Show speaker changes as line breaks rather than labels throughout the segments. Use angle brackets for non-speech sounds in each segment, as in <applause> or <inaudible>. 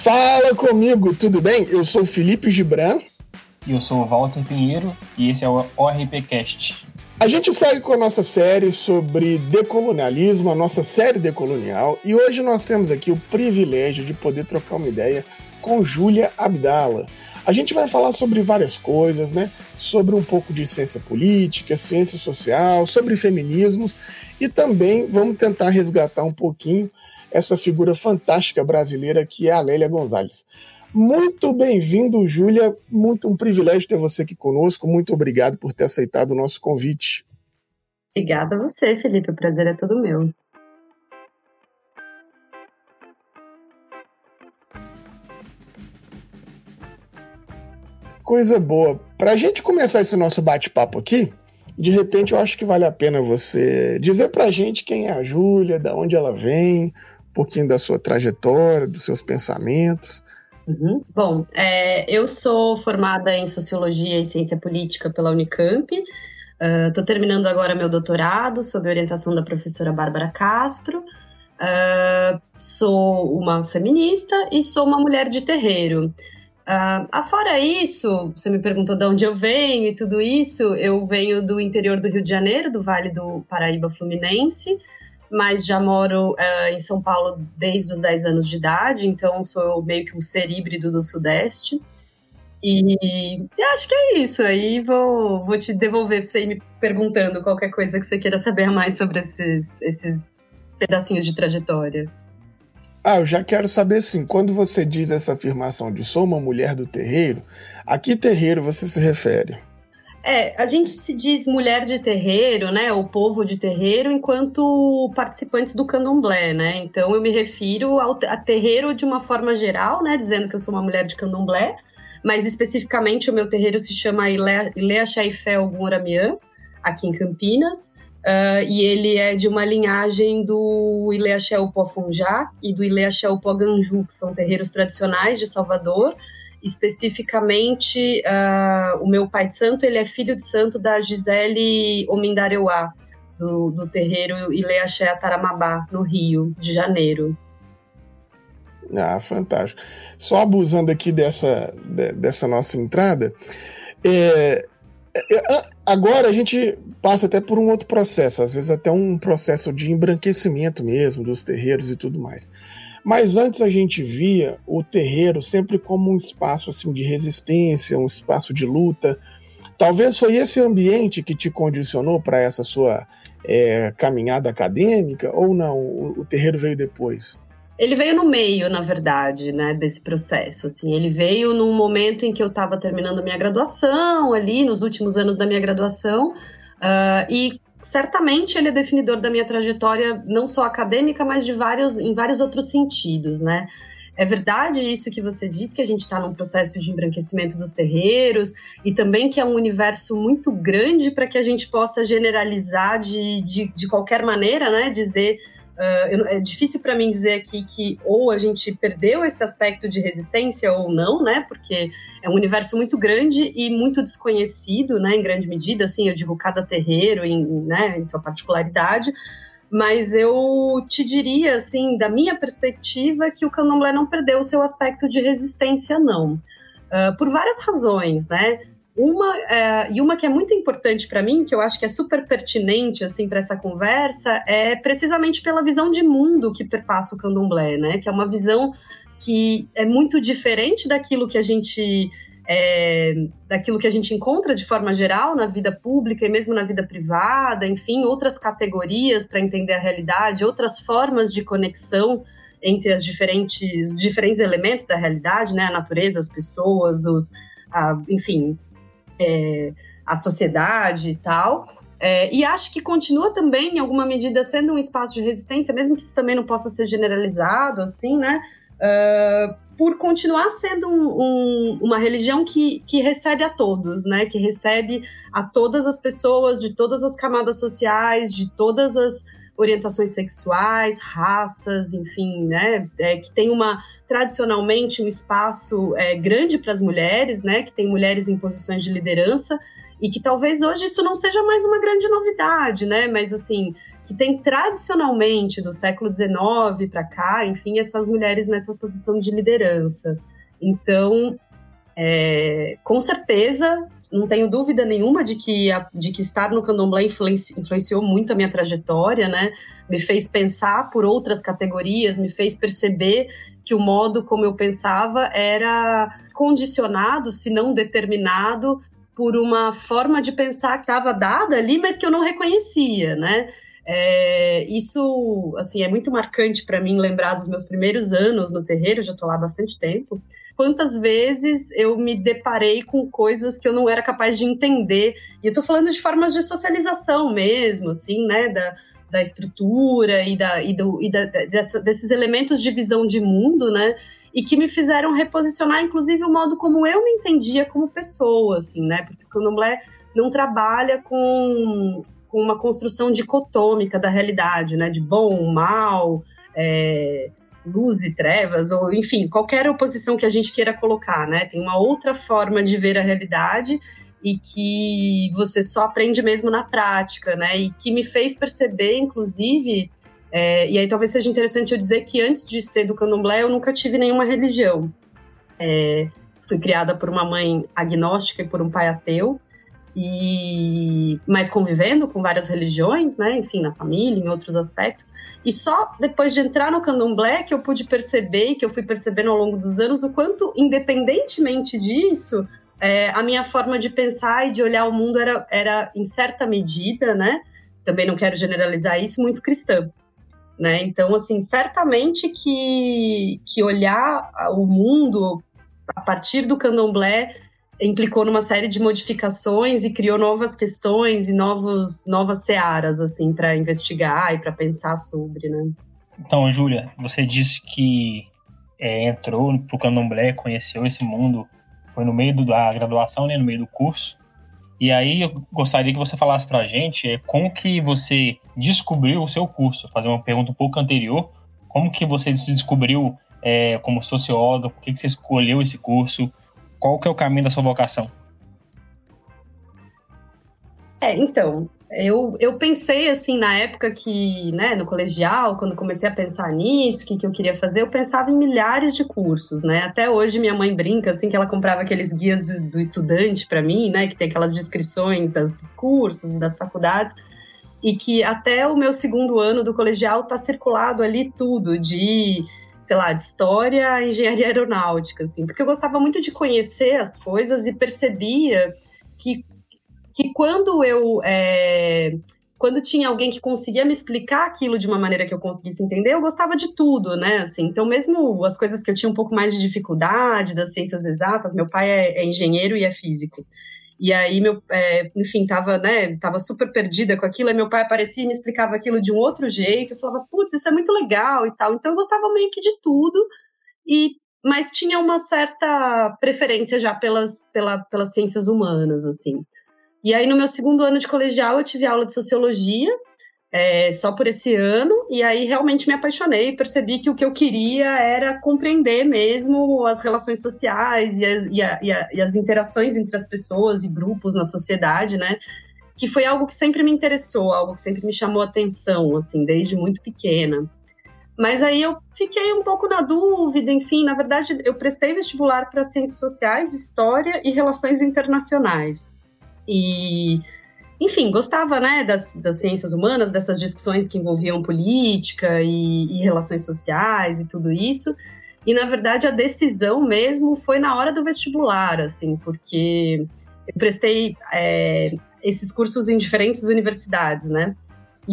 Fala comigo, tudo bem? Eu sou Felipe Gibran.
E eu sou o Walter Pinheiro e esse é o ORPcast.
A gente segue com a nossa série sobre decolonialismo, a nossa série decolonial, e hoje nós temos aqui o privilégio de poder trocar uma ideia com Júlia Abdala. A gente vai falar sobre várias coisas, né? Sobre um pouco de ciência política, ciência social, sobre feminismos e também vamos tentar resgatar um pouquinho essa figura fantástica brasileira que é a Lélia Gonzalez. Muito bem-vindo, Júlia. Muito um privilégio ter você aqui conosco. Muito obrigado por ter aceitado o nosso convite.
Obrigada a você, Felipe. O prazer é todo meu.
Coisa boa. Para a gente começar esse nosso bate-papo aqui, de repente eu acho que vale a pena você dizer para a gente quem é a Júlia, da onde ela vem, um pouquinho da sua trajetória, dos seus pensamentos.
Uhum. Bom, é, eu sou formada em Sociologia e Ciência Política pela Unicamp. Estou uh, terminando agora meu doutorado sob orientação da professora Bárbara Castro. Uh, sou uma feminista e sou uma mulher de terreiro. Uh, afora isso, você me perguntou de onde eu venho e tudo isso, eu venho do interior do Rio de Janeiro, do Vale do Paraíba Fluminense mas já moro uh, em São Paulo desde os 10 anos de idade, então sou meio que um ser híbrido do Sudeste. E, e acho que é isso. Aí vou, vou te devolver para você ir me perguntando qualquer coisa que você queira saber mais sobre esses, esses pedacinhos de trajetória.
Ah, eu já quero saber assim, quando você diz essa afirmação de sou uma mulher do terreiro, a que terreiro você se refere?
É, a gente se diz mulher de terreiro, né, ou povo de terreiro, enquanto participantes do candomblé, né? Então eu me refiro ao a terreiro de uma forma geral, né, dizendo que eu sou uma mulher de candomblé, mas especificamente o meu terreiro se chama Ilea Chaifé Ogumoramian, aqui em Campinas, uh, e ele é de uma linhagem do Ileaxé Upofunjá e do Ileaxé Upoganju, que são terreiros tradicionais de Salvador, especificamente uh, o meu pai de santo, ele é filho de santo da Gisele Omindareuá, do, do terreiro Ileaxé Taramabá, no Rio de Janeiro.
Ah, fantástico. Só abusando aqui dessa, dessa nossa entrada, é, é, é, agora a gente passa até por um outro processo, às vezes até um processo de embranquecimento mesmo dos terreiros e tudo mais. Mas antes a gente via o terreiro sempre como um espaço assim de resistência, um espaço de luta. Talvez foi esse ambiente que te condicionou para essa sua é, caminhada acadêmica ou não? O, o terreiro veio depois?
Ele veio no meio, na verdade, né, desse processo. Assim, ele veio num momento em que eu estava terminando minha graduação, ali nos últimos anos da minha graduação, uh, e certamente ele é definidor da minha trajetória, não só acadêmica, mas de vários, em vários outros sentidos, né? É verdade isso que você diz, que a gente está num processo de embranquecimento dos terreiros e também que é um universo muito grande para que a gente possa generalizar de, de, de qualquer maneira, né? Dizer Uh, é difícil para mim dizer aqui que ou a gente perdeu esse aspecto de resistência ou não, né? Porque é um universo muito grande e muito desconhecido, né? Em grande medida, assim, eu digo cada terreiro em, né, em sua particularidade. Mas eu te diria, assim, da minha perspectiva, que o candomblé não perdeu o seu aspecto de resistência, não. Uh, por várias razões, né? Uma, é, e uma que é muito importante para mim, que eu acho que é super pertinente assim para essa conversa, é precisamente pela visão de mundo que perpassa o candomblé, né? Que é uma visão que é muito diferente daquilo que a gente é, daquilo que a gente encontra de forma geral na vida pública e mesmo na vida privada, enfim, outras categorias para entender a realidade, outras formas de conexão entre as diferentes diferentes elementos da realidade, né? A natureza, as pessoas, os, a, enfim, é, a sociedade e tal. É, e acho que continua também, em alguma medida, sendo um espaço de resistência, mesmo que isso também não possa ser generalizado, assim, né? Uh, por continuar sendo um, um, uma religião que, que recebe a todos, né? Que recebe a todas as pessoas de todas as camadas sociais, de todas as orientações sexuais, raças, enfim, né, é, que tem uma tradicionalmente um espaço é, grande para as mulheres, né, que tem mulheres em posições de liderança e que talvez hoje isso não seja mais uma grande novidade, né, mas assim que tem tradicionalmente do século XIX para cá, enfim, essas mulheres nessa posição de liderança. Então, é, com certeza, não tenho dúvida nenhuma de que, a, de que estar no candomblé influenci, influenciou muito a minha trajetória, né? Me fez pensar por outras categorias, me fez perceber que o modo como eu pensava era condicionado, se não determinado, por uma forma de pensar que estava dada ali, mas que eu não reconhecia, né? É, isso, assim, é muito marcante para mim lembrar dos meus primeiros anos no terreiro, já estou lá há bastante tempo. Quantas vezes eu me deparei com coisas que eu não era capaz de entender. E eu estou falando de formas de socialização mesmo, assim, né, da, da estrutura e, da, e, do, e da, dessa, desses elementos de visão de mundo, né, e que me fizeram reposicionar, inclusive, o modo como eu me entendia como pessoa, assim, né, porque o candomblé não trabalha com com uma construção dicotômica da realidade, né? De bom, mal, é, luz e trevas, ou enfim, qualquer oposição que a gente queira colocar, né? Tem uma outra forma de ver a realidade e que você só aprende mesmo na prática, né? E que me fez perceber, inclusive, é, e aí talvez seja interessante eu dizer que antes de ser do candomblé eu nunca tive nenhuma religião. É, fui criada por uma mãe agnóstica e por um pai ateu e mas convivendo com várias religiões, né, enfim, na família, em outros aspectos. E só depois de entrar no candomblé que eu pude perceber, que eu fui percebendo ao longo dos anos, o quanto, independentemente disso, é, a minha forma de pensar e de olhar o mundo era, era em certa medida, né, também não quero generalizar isso, muito cristã. Né? Então, assim, certamente que, que olhar o mundo a partir do candomblé implicou numa série de modificações e criou novas questões e novos, novas searas, assim, para investigar e para pensar sobre, né?
Então, Júlia, você disse que é, entrou pro candomblé, conheceu esse mundo, foi no meio da graduação, né, no meio do curso. E aí eu gostaria que você falasse para a gente é, como que você descobriu o seu curso, fazer uma pergunta um pouco anterior, como que você se descobriu é, como sociólogo, por que, que você escolheu esse curso, qual que é o caminho da sua vocação?
É, então, eu, eu pensei assim na época que, né, no colegial, quando comecei a pensar nisso, o que, que eu queria fazer, eu pensava em milhares de cursos, né? Até hoje minha mãe brinca assim que ela comprava aqueles guias do estudante para mim, né, que tem aquelas descrições das, dos cursos e das faculdades, e que até o meu segundo ano do colegial tá circulado ali tudo de sei lá, de história, engenharia aeronáutica, assim, porque eu gostava muito de conhecer as coisas e percebia que, que quando eu é, quando tinha alguém que conseguia me explicar aquilo de uma maneira que eu conseguisse entender, eu gostava de tudo, né? Assim, então, mesmo as coisas que eu tinha um pouco mais de dificuldade, das ciências exatas, meu pai é, é engenheiro e é físico. E aí, meu, é, enfim, tava, né, tava super perdida com aquilo, aí meu pai aparecia e me explicava aquilo de um outro jeito, eu falava, putz, isso é muito legal e tal. Então eu gostava meio que de tudo, e mas tinha uma certa preferência já pelas, pela, pelas ciências humanas, assim. E aí, no meu segundo ano de colegial, eu tive aula de sociologia, é, só por esse ano, e aí realmente me apaixonei, percebi que o que eu queria era compreender mesmo as relações sociais e, a, e, a, e, a, e as interações entre as pessoas e grupos na sociedade, né? Que foi algo que sempre me interessou, algo que sempre me chamou atenção, assim, desde muito pequena. Mas aí eu fiquei um pouco na dúvida, enfim, na verdade eu prestei vestibular para ciências sociais, história e relações internacionais. E enfim, gostava né, das, das ciências humanas, dessas discussões que envolviam política e, e, relações sociais e tudo isso. E, na verdade, a decisão mesmo foi na hora do vestibular, assim, porque eu prestei é, esses cursos em diferentes universidades, né?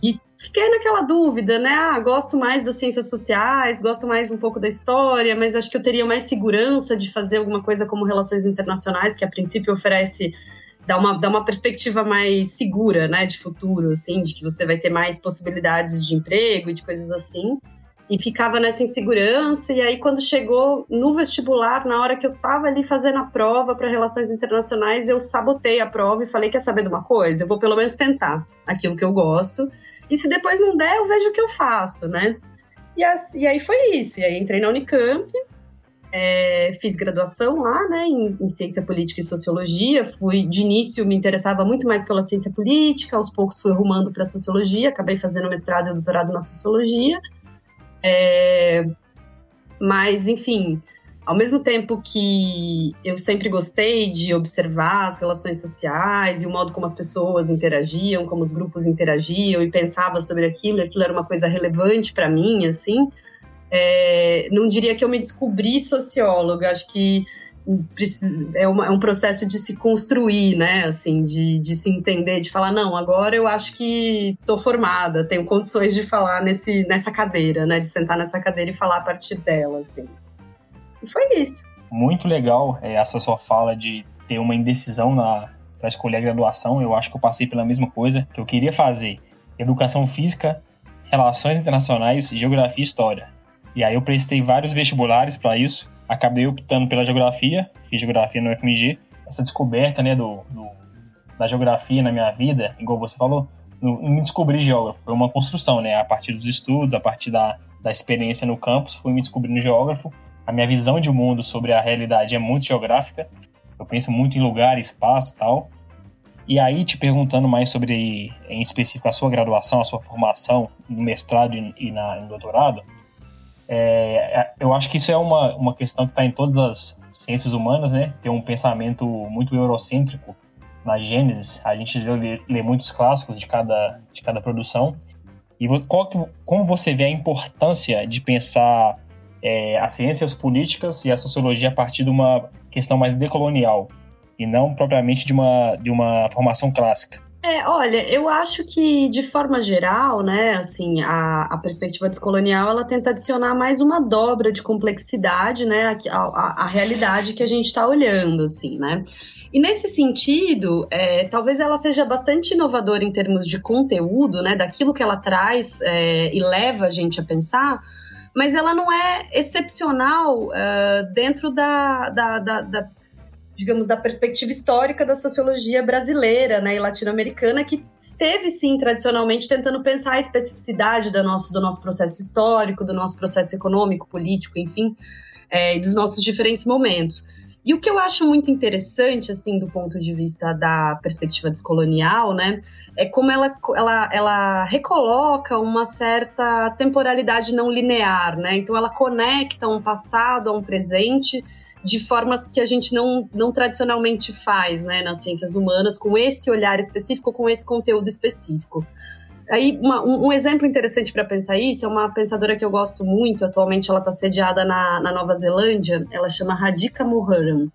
E fiquei naquela dúvida, né? Ah, gosto mais das ciências sociais, gosto mais um pouco da história, mas acho que eu teria mais segurança de fazer alguma coisa como relações internacionais, que a princípio oferece dá uma, dá uma perspectiva mais segura, né, de futuro, assim, de que você vai ter mais possibilidades de emprego e de coisas assim. E ficava nessa insegurança, e aí quando chegou no vestibular, na hora que eu tava ali fazendo a prova para relações internacionais, eu sabotei a prova e falei, quer saber de uma coisa? Eu vou pelo menos tentar aquilo que eu gosto. E se depois não der, eu vejo o que eu faço, né? E, assim, e aí foi isso. E aí entrei na Unicamp, é, fiz graduação lá, né, em, em, ciência política e sociologia. Fui de início me interessava muito mais pela ciência política. Aos poucos fui rumando para sociologia. Acabei fazendo mestrado e doutorado na sociologia. É, mas, enfim, ao mesmo tempo que eu sempre gostei de observar as relações sociais e o modo como as pessoas interagiam, como os grupos interagiam e pensava sobre aquilo, e aquilo era uma coisa relevante para mim, assim, é, não diria que eu me descobri socióloga, acho que é, uma, é, um processo de se construir, né? Assim, de, de se entender, de falar, não, agora eu acho que estou formada, tenho condições de falar nesse, nessa cadeira, né? De sentar nessa cadeira e falar a partir dela, assim. E foi isso.
Muito legal é, essa sua fala de ter uma indecisão na para escolher a graduação. Eu acho que eu passei pela mesma coisa que eu queria fazer: educação física, relações internacionais, geografia e história. E aí eu prestei vários vestibulares para isso. Acabei optando pela geografia, fiz geografia no FMG. Essa descoberta, né, do, do da geografia na minha vida, igual você falou, não, me descobri geógrafo, foi uma construção, né, a partir dos estudos, a partir da, da experiência no campus, fui me descobrindo geógrafo a minha visão de mundo sobre a realidade é muito geográfica. Eu penso muito em lugar, espaço tal. E aí, te perguntando mais sobre, em específico, a sua graduação, a sua formação no mestrado e, na, no doutorado, é, é, eu acho que isso é uma, uma questão que está em todas as ciências humanas, né? Ter um pensamento muito eurocêntrico na Gênesis. A gente lê, lê muitos clássicos de cada, de cada produção. E qual, como você vê a importância de pensar é, as ciências políticas e a sociologia a partir de uma questão mais decolonial e não propriamente de uma, de uma formação clássica.
É, olha, eu acho que de forma geral, né, assim, a, a perspectiva descolonial ela tenta adicionar mais uma dobra de complexidade, né, a, a, a realidade que a gente está olhando, assim, né. E nesse sentido, é, talvez ela seja bastante inovadora em termos de conteúdo, né, daquilo que ela traz é, e leva a gente a pensar, mas ela não é excepcional uh, dentro da, da, da, da, digamos, da perspectiva histórica da sociologia brasileira né, e latino-americana, que esteve, sim, tradicionalmente tentando pensar a especificidade do nosso, do nosso processo histórico, do nosso processo econômico, político, enfim, é, dos nossos diferentes momentos. E o que eu acho muito interessante, assim, do ponto de vista da perspectiva descolonial, né, é como ela, ela, ela recoloca uma certa temporalidade não linear, né? Então ela conecta um passado a um presente de formas que a gente não, não tradicionalmente faz, né, nas ciências humanas, com esse olhar específico, com esse conteúdo específico. Aí, uma, um, um, exemplo interessante para pensar isso é uma pensadora que eu gosto muito, atualmente ela está sediada na, na Nova Zelândia, ela chama Radhika Mohan.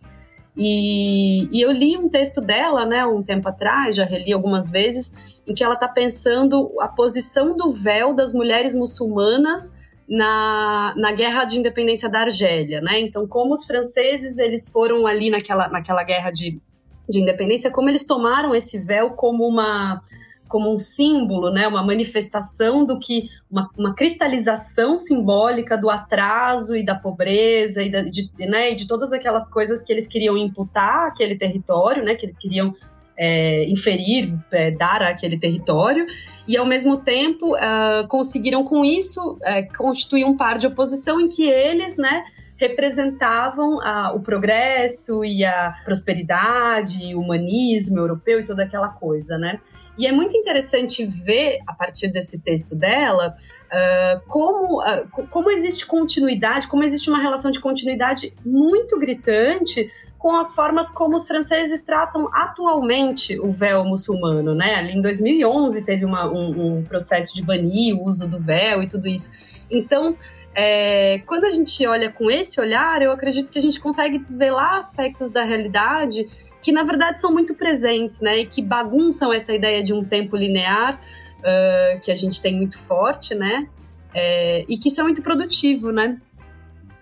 E, e, eu li um texto dela, né, um tempo atrás, já reli algumas vezes, em que ela está pensando a posição do véu das mulheres muçulmanas na, na guerra de independência da Argélia, né? Então, como os franceses eles foram ali naquela, naquela guerra de, de independência, como eles tomaram esse véu como uma como um símbolo, né, uma manifestação do que uma, uma cristalização simbólica do atraso e da pobreza e da, de, né, de todas aquelas coisas que eles queriam imputar àquele território, né, que eles queriam é, inferir, é, dar àquele território, e ao mesmo tempo uh, conseguiram com isso uh, constituir um par de oposição em que eles, né, representavam uh, o progresso e a prosperidade, o humanismo europeu e toda aquela coisa, né? E é muito interessante ver, a partir desse texto dela, uh, como, uh, como existe continuidade, como existe uma relação de continuidade muito gritante com as formas como os franceses tratam atualmente o véu muçulmano, né? Ali em 2011 teve uma, um, um, processo de banir o uso do véu e tudo isso. Então, é, quando a gente olha com esse olhar, eu acredito que a gente consegue desvelar aspectos da realidade que na verdade são muito presentes, né? E que bagunçam essa ideia de um tempo linear uh, que a gente tem muito forte, né? É, e que isso é muito produtivo, né?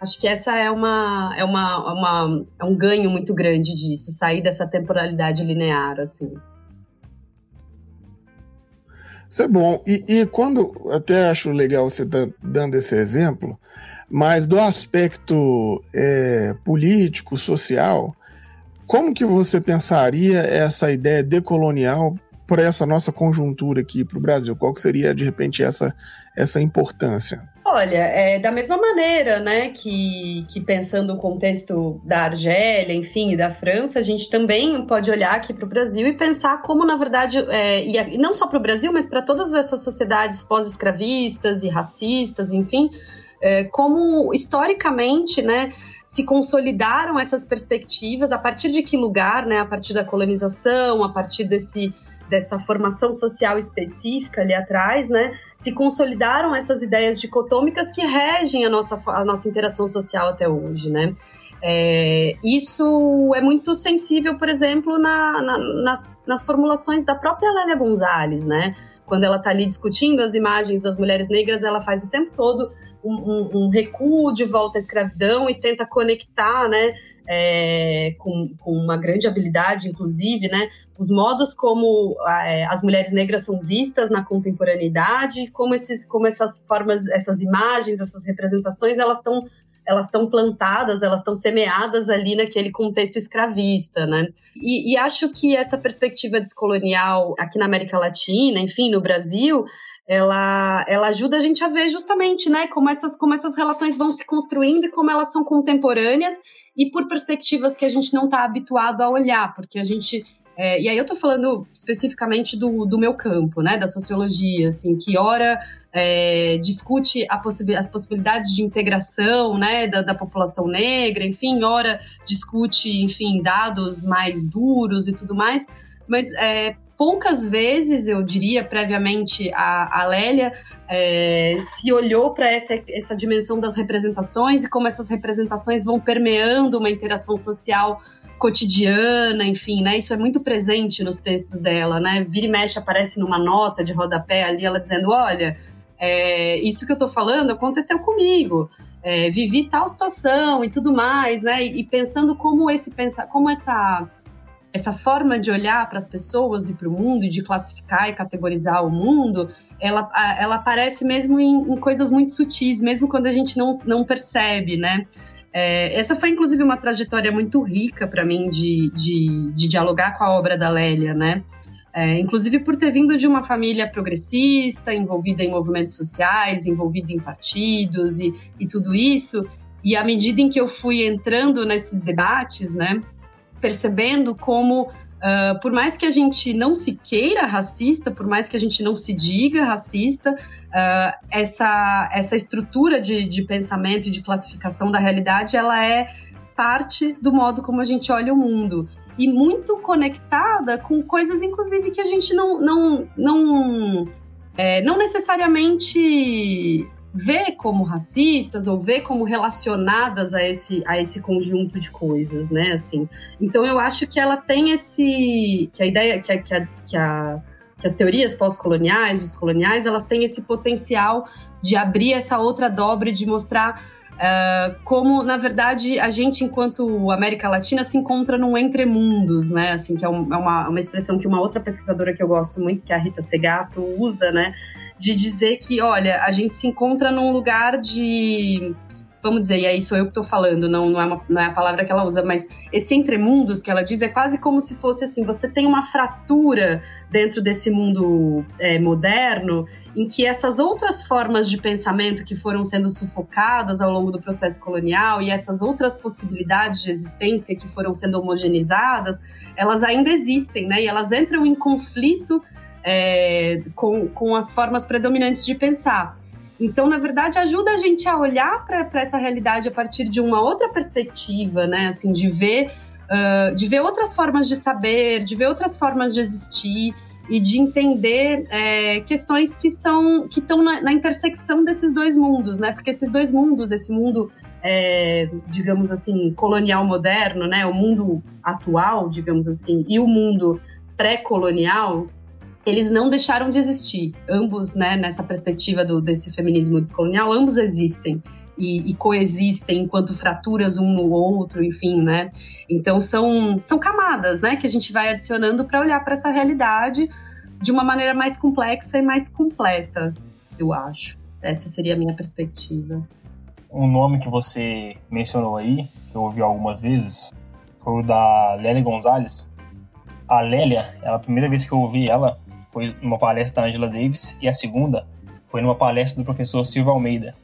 Acho que essa é uma, é uma, uma é um ganho muito grande disso, sair dessa temporalidade linear, assim.
Isso é bom. E, e quando até acho legal você tá dando esse exemplo, mas do aspecto é, político, social, como que você pensaria essa ideia decolonial por essa nossa conjuntura aqui para o Brasil? Qual que seria, de repente, essa, essa importância?
Olha, é, da mesma maneira, né, que, que pensando o contexto da Argélia, enfim, da França, a gente também pode olhar aqui para o Brasil e pensar como, na verdade, é, e, não só para o Brasil, mas para todas essas sociedades pós-escravistas e racistas, enfim, é, como historicamente, né, se consolidaram essas perspectivas, a partir de que lugar, né, a partir da colonização, a partir desse dessa formação social específica ali atrás, né, se consolidaram essas ideias dicotômicas que regem a nossa, a nossa interação social até hoje, né. É, isso é muito sensível, por exemplo, na, na, nas, nas formulações da própria Lélia Gonzalez, né, quando ela está ali discutindo as imagens das mulheres negras, ela faz o tempo todo um, um, um, recuo de volta à escravidão e tenta conectar, né, é, com, com, uma grande habilidade, inclusive, né, os modos como é, as mulheres negras são vistas na contemporaneidade, como, esses, como essas formas, essas imagens, essas representações, elas estão elas estão plantadas, elas estão semeadas ali naquele contexto escravista, né? E, e, acho que essa perspectiva descolonial aqui na América Latina, enfim, no Brasil, ela, ela ajuda a gente a ver justamente, né, como essas, como essas relações vão se construindo e como elas são contemporâneas e por perspectivas que a gente não está habituado a olhar, porque a gente é, e aí eu estou falando especificamente do, do meu campo, né, da sociologia, assim, que ora é, discute possi as possibilidades de integração, né, da, da, população negra, enfim, ora discute, enfim, dados mais duros e tudo mais, mas é, poucas vezes, eu diria, previamente a, a Lélia, é, se olhou para essa, essa dimensão das representações e como essas representações vão permeando uma interação social cotidiana, enfim, né? Isso é muito presente nos textos dela, né? Vira e mexe aparece numa nota de rodapé ali, ela dizendo, olha, é, isso que eu tô falando aconteceu comigo. É, vivi tal situação e tudo mais, né? E, e pensando como esse pensar, como essa essa forma de olhar para as pessoas e para o mundo, e de classificar e categorizar o mundo, ela, ela aparece mesmo em, em coisas muito sutis, mesmo quando a gente não, não percebe, né? É, essa foi, inclusive, uma trajetória muito rica para mim de, de, de, dialogar com a obra da Lélia, né? É, inclusive por ter vindo de uma família progressista, envolvida em movimentos sociais, envolvida em partidos e, e tudo isso. E à medida em que eu fui entrando nesses debates, né? Percebendo como, uh, por mais que a gente não se queira racista, por mais que a gente não se diga racista, uh, essa, essa estrutura de, de pensamento e de classificação da realidade, ela é parte do modo como a gente olha o mundo. E muito conectada com coisas, inclusive, que a gente não, não, não, é, não necessariamente vê como racistas ou vê como relacionadas a esse, a esse conjunto de coisas, né? Assim, então eu acho que ela tem esse, que a ideia, que a, que a, que, a, que as teorias pós-coloniais, descoloniais, elas têm esse potencial de abrir essa outra dobra de mostrar Uh, como, na verdade, a gente, enquanto América Latina, se encontra num entremundos, né? Assim, que é, um, é uma, uma expressão que uma outra pesquisadora que eu gosto muito, que é a Rita Segato, usa, né? De dizer que, olha, a gente se encontra num lugar de vamos dizer, e aí sou eu que estou falando, não, não, é uma, não é a palavra que ela usa, mas esse entremundos que ela diz é quase como se fosse assim: você tem uma fratura dentro desse mundo é, moderno em que essas outras formas de pensamento que foram sendo sufocadas ao longo do processo colonial e essas outras possibilidades de existência que foram sendo homogeneizadas, elas ainda existem, né? E elas entram em conflito é, com, com as formas predominantes de pensar. Então, na verdade, ajuda a gente a olhar para essa realidade a partir de uma outra perspectiva, né? Assim, de ver, uh, de ver outras formas de saber, de ver outras formas de existir e de entender é, questões que são que estão na, na, intersecção desses dois mundos, né? Porque esses dois mundos, esse mundo, é, digamos assim, colonial moderno, né? O mundo atual, digamos assim, e o mundo pré-colonial, eles não deixaram de existir. Ambos, né, nessa perspectiva do, desse feminismo descolonial, ambos existem e, e, coexistem enquanto fraturas um no outro, enfim, né? Então são, são camadas, né, que a gente vai adicionando para olhar para essa realidade de uma maneira mais complexa e mais completa, eu acho. Essa seria a minha perspectiva.
Um nome que você mencionou aí, que eu ouvi algumas vezes, foi o da Lélia Gonzalez, A Lélia, ela, a primeira vez que eu ouvi ela foi numa palestra da Angela Davis e a segunda foi numa palestra do professor Silva Almeida.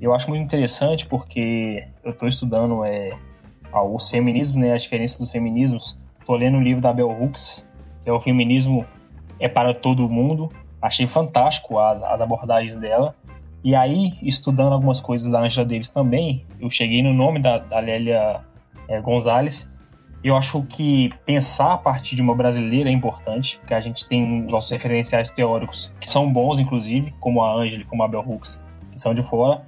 Eu acho muito interessante porque eu estou estudando é, os feminismos, né, as diferenças dos feminismos. Estou lendo um livro da Bell Hooks, que é o Feminismo é para Todo Mundo. Achei fantástico as, as abordagens dela. E aí, estudando algumas coisas da Angela Davis também, eu cheguei no nome da, da Lélia é, Gonzalez. Eu acho que pensar a partir de uma brasileira é importante, porque a gente tem nossos referenciais teóricos que são bons, inclusive, como a Angela, como a Bell Hooks, que são de fora.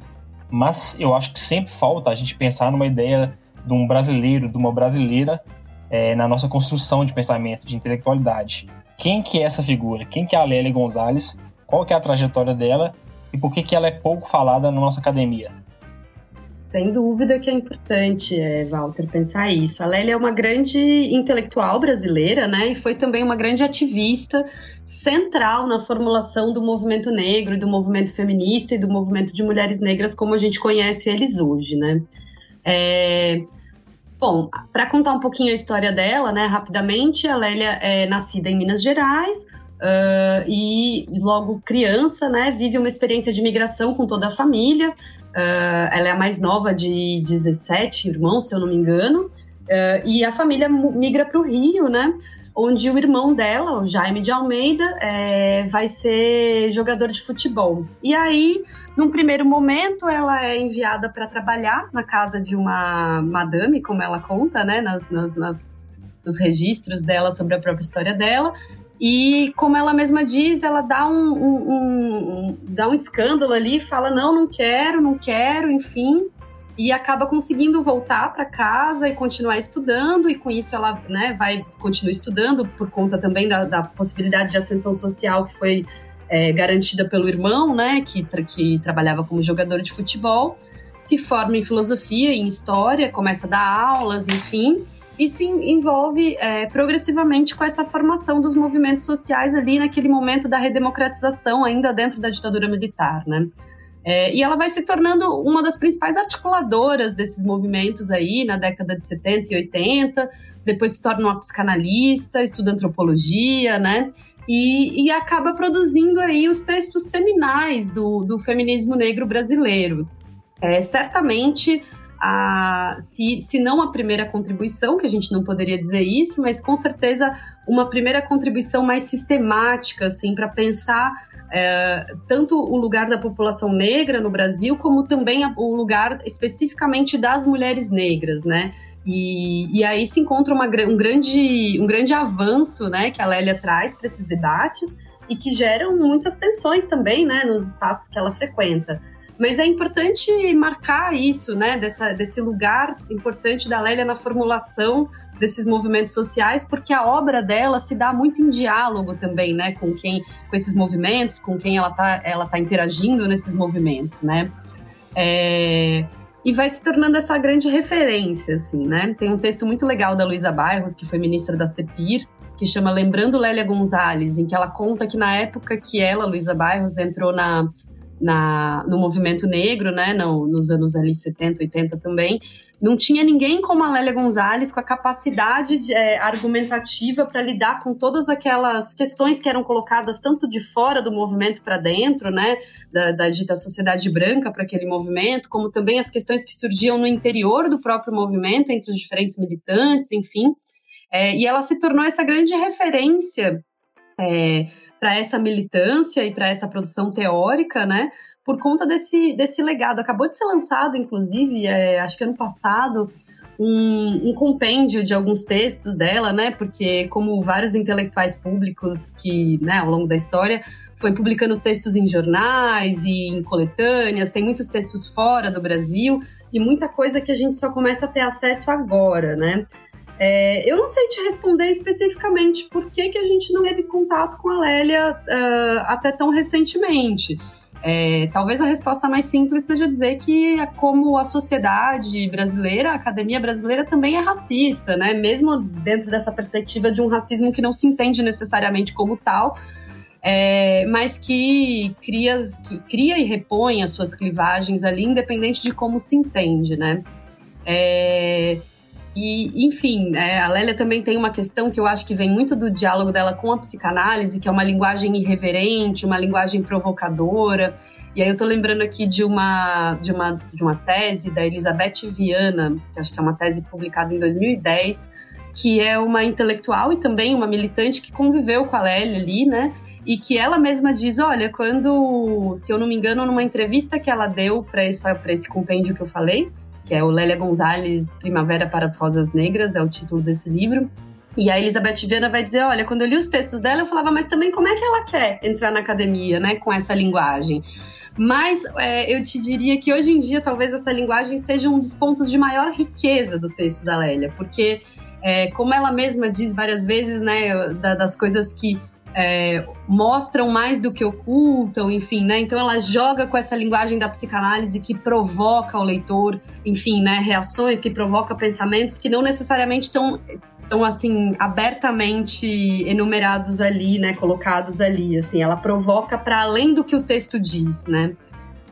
Mas eu acho que sempre falta a gente pensar numa ideia de um brasileiro, de uma brasileira é, na nossa construção de pensamento, de intelectualidade. Quem que é essa figura? Quem que é a Lélia Gonzalez? Qual que é a trajetória dela? e por que, que ela é pouco falada na nossa academia?
Sem dúvida que é importante, é, Walter, pensar isso. A Lélia é uma grande intelectual brasileira, né? E foi também uma grande ativista central na formulação do movimento negro, do movimento feminista e do movimento de mulheres negras como a gente conhece eles hoje, né? É... Bom, para contar um pouquinho a história dela, né, rapidamente, a Lélia é nascida em Minas Gerais, Uh, e logo criança, né, vive uma experiência de migração com toda a família. Uh, ela é a mais nova de 17 irmãos, se eu não me engano. Uh, e a família migra para o Rio, né? Onde o irmão dela, o Jaime de Almeida, é, vai ser jogador de futebol. E aí, num primeiro momento, ela é enviada para trabalhar na casa de uma madame, como ela conta, né? Nas, nas, nas, nos registros dela sobre a própria história dela. E como ela mesma diz, ela dá um, um, um, dá um escândalo ali, fala não, não quero, não quero, enfim, e acaba conseguindo voltar para casa e continuar estudando e com isso ela né, vai continuar estudando por conta também da, da possibilidade de ascensão social que foi é, garantida pelo irmão, né, que, que trabalhava como jogador de futebol, se forma em filosofia, em história, começa a dar aulas, enfim, e se envolve é, progressivamente com essa formação dos movimentos sociais ali naquele momento da redemocratização, ainda dentro da ditadura militar, né? É, e ela vai se tornando uma das principais articuladoras desses movimentos aí na década de 70 e 80, depois se torna uma psicanalista, estuda antropologia, né? E, e acaba produzindo aí os textos seminais do, do feminismo negro brasileiro. É, certamente a, se, se não a primeira contribuição, que a gente não poderia dizer isso, mas com certeza uma primeira contribuição mais sistemática, assim, para pensar é, tanto o lugar da população negra no Brasil, como também o lugar especificamente das mulheres negras, né? E, e aí se encontra uma, um, grande, um grande avanço, né, que a Lélia traz para esses debates e que geram muitas tensões também, né, nos espaços que ela frequenta. Mas é importante marcar isso, né, dessa, desse lugar importante da Lélia na formulação desses movimentos sociais, porque a obra dela se dá muito em diálogo também, né, com quem, com esses movimentos, com quem ela está ela tá interagindo nesses movimentos, né. É, e vai se tornando essa grande referência, assim, né. Tem um texto muito legal da Luísa Bairros, que foi ministra da CEPIR, que chama Lembrando Lélia Gonzalez, em que ela conta que na época que ela, Luísa Bairros, entrou na na, no movimento negro, né, no, nos anos ali 70, 80 também, não tinha ninguém como a Lélia Gonzalez com a capacidade de, é, argumentativa para lidar com todas aquelas questões que eram colocadas tanto de fora do movimento para dentro, né, da, da dita sociedade branca para aquele movimento, como também as questões que surgiam no interior do próprio movimento, entre os diferentes militantes, enfim. É, e ela se tornou essa grande referência é, para essa militância e para essa produção teórica, né? Por conta desse, desse legado. Acabou de ser lançado, inclusive, é, acho que ano passado, um, um, compêndio de alguns textos dela, né? Porque, como vários intelectuais públicos que, né, ao longo da história, foi publicando textos em jornais e em coletâneas, tem muitos textos fora do Brasil e muita coisa que a gente só começa a ter acesso agora, né? É, eu não sei te responder especificamente por que, que a gente não teve contato com a Lélia uh, até tão recentemente. É, talvez a resposta mais simples seja dizer que, como a sociedade brasileira, a academia brasileira também é racista, né? Mesmo dentro dessa perspectiva de um racismo que não se entende necessariamente como tal, é, mas que cria, que cria e repõe as suas clivagens ali, independente de como se entende, né? É, E, enfim, é, a Lélia também tem uma questão que eu acho que vem muito do diálogo dela com a psicanálise, que é uma linguagem irreverente, uma linguagem provocadora. E aí eu tô lembrando aqui de uma, de uma, de uma tese da Elizabeth Viana, que acho que é uma tese publicada em 2010, que é uma intelectual e também uma militante que conviveu com a Lélia ali, né? E que ela mesma diz, olha, quando, se eu não me engano, numa entrevista que ela deu para esse compêndio que eu falei, que é o Lélia Gonzalez Primavera para as Rosas Negras, é o título desse livro. E a Elizabeth Viana vai dizer, olha, quando eu li os textos dela, eu falava, mas também como é que ela quer entrar na academia, né, com essa linguagem? Mas é, eu te diria que hoje em dia talvez essa linguagem seja um dos pontos de maior riqueza do texto da Lélia, porque é, como ela mesma diz várias vezes, né, da, das coisas que é, mostram mais do que ocultam, enfim, né? Então ela joga com essa linguagem da psicanálise que provoca o leitor, enfim, né? Reações que provoca pensamentos que não necessariamente estão estão assim abertamente enumerados ali, né? Colocados ali, assim, ela provoca para além do que o texto diz, né?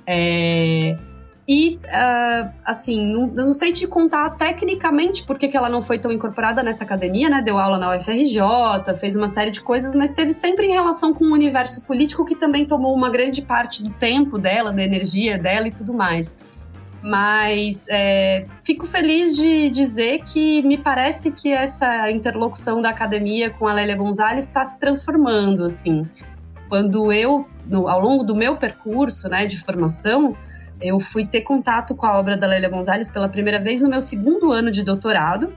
É, e, uh, assim, não, não, sei te contar tecnicamente por que ela não foi tão incorporada nessa academia, né? Deu aula na UFRJ, fez uma série de coisas, mas teve sempre em relação com o universo político que também tomou uma grande parte do tempo dela, da energia dela e tudo mais. Mas é, fico feliz de dizer que me parece que essa interlocução da academia com a Lélia Gonzalez está se transformando, assim. Quando eu, no, ao longo do meu percurso né, de formação, eu fui ter contato com a obra da Lélia Gonzalez pela primeira vez no meu segundo ano de doutorado,